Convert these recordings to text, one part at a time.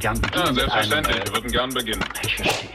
Gern beginnen. Ja, selbstverständlich. Wir würden gern beginnen. Ich verstehe.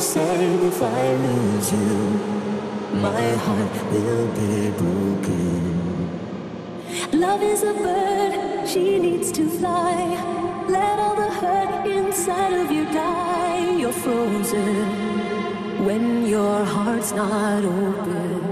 Same if I lose you. My heart will be broken. Love is a bird, she needs to fly. Let all the hurt inside of you die. You're frozen when your heart's not open.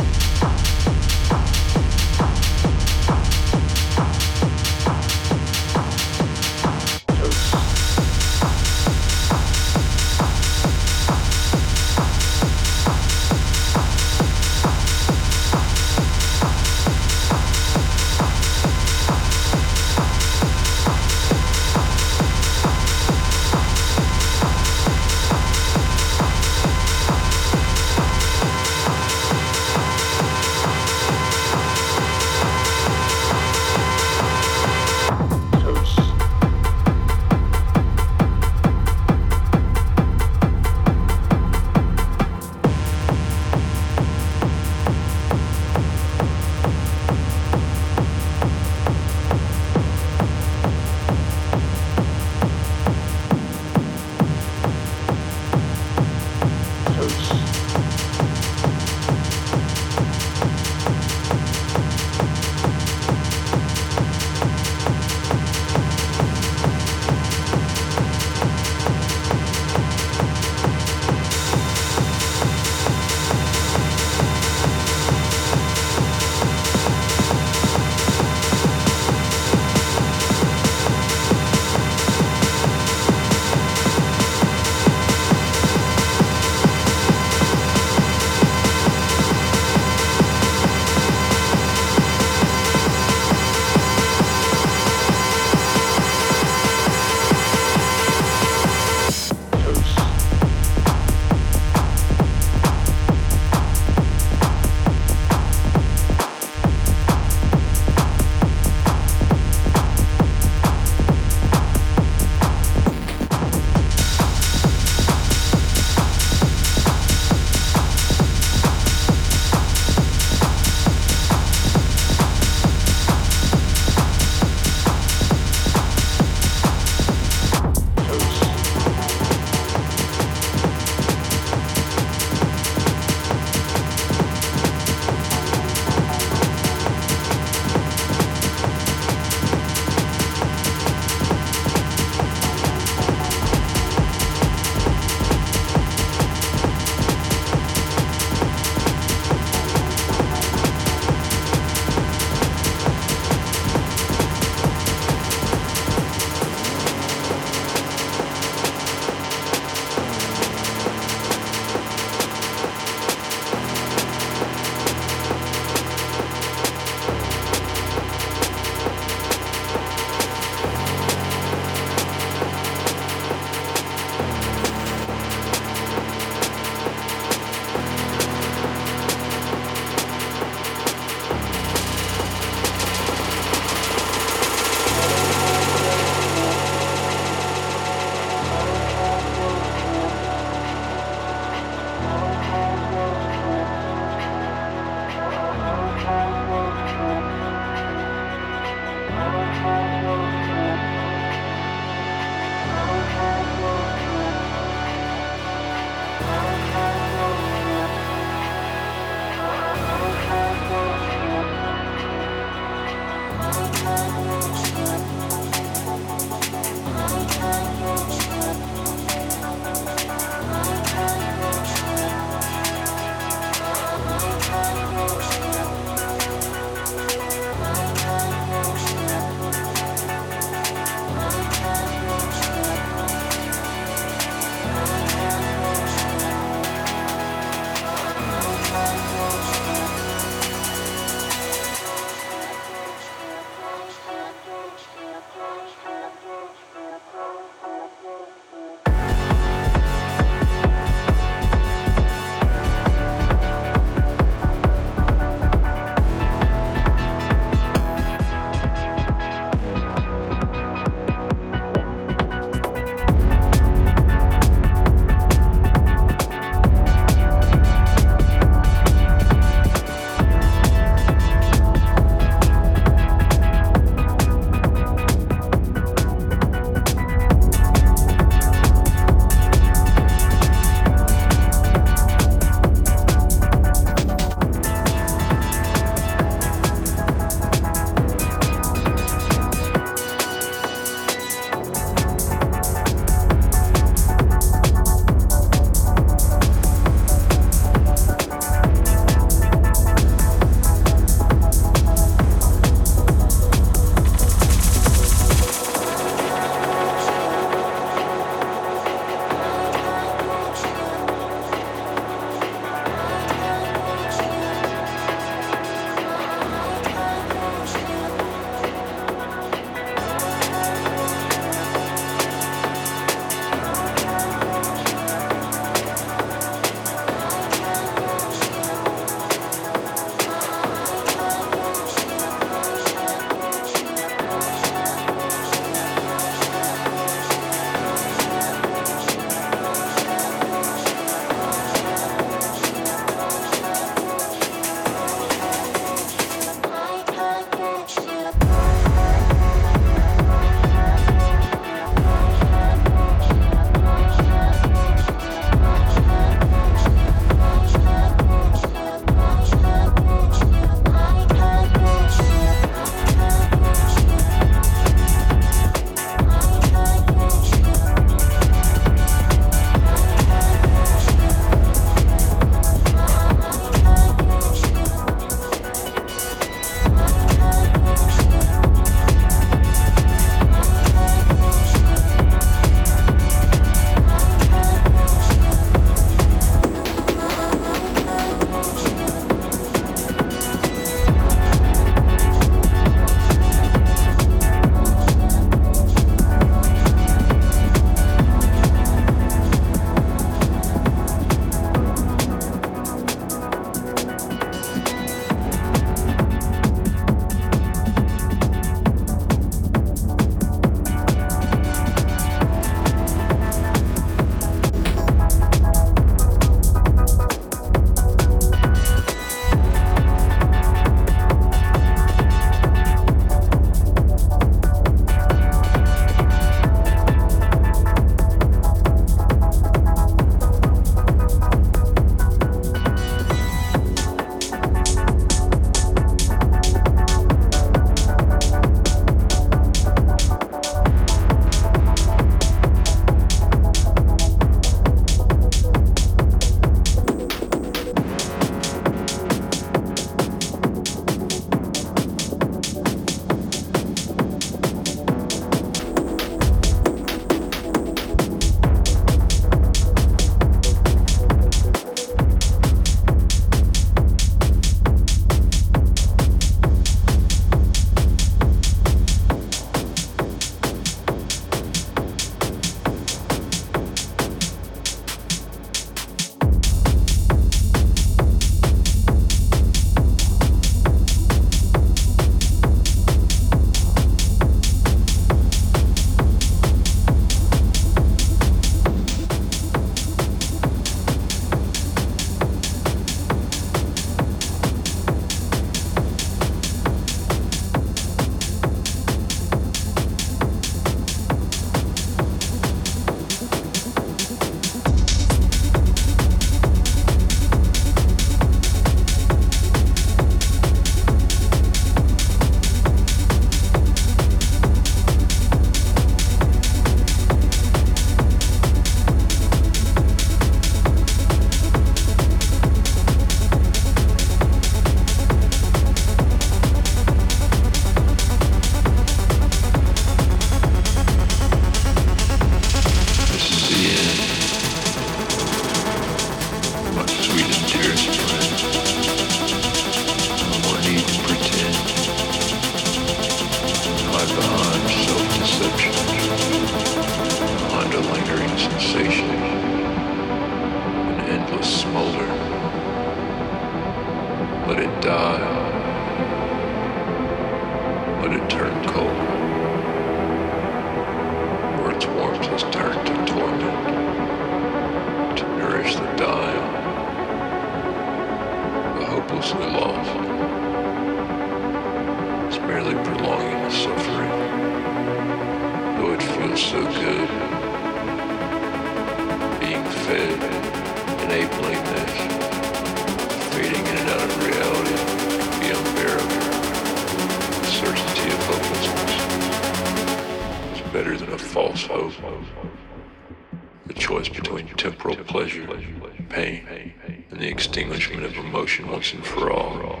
pain and the extinguishment of emotion once and for all.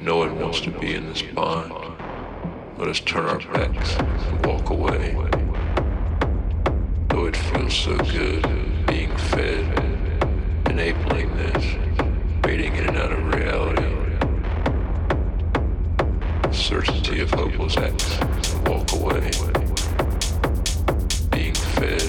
No one wants to be in this bond. Let us turn our backs and walk away. Though it feels so good being fed, enabling this, fading in and out of reality. Certainty of hopeless acts, walk away. Being fed.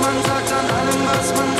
man sagt, an allem, was man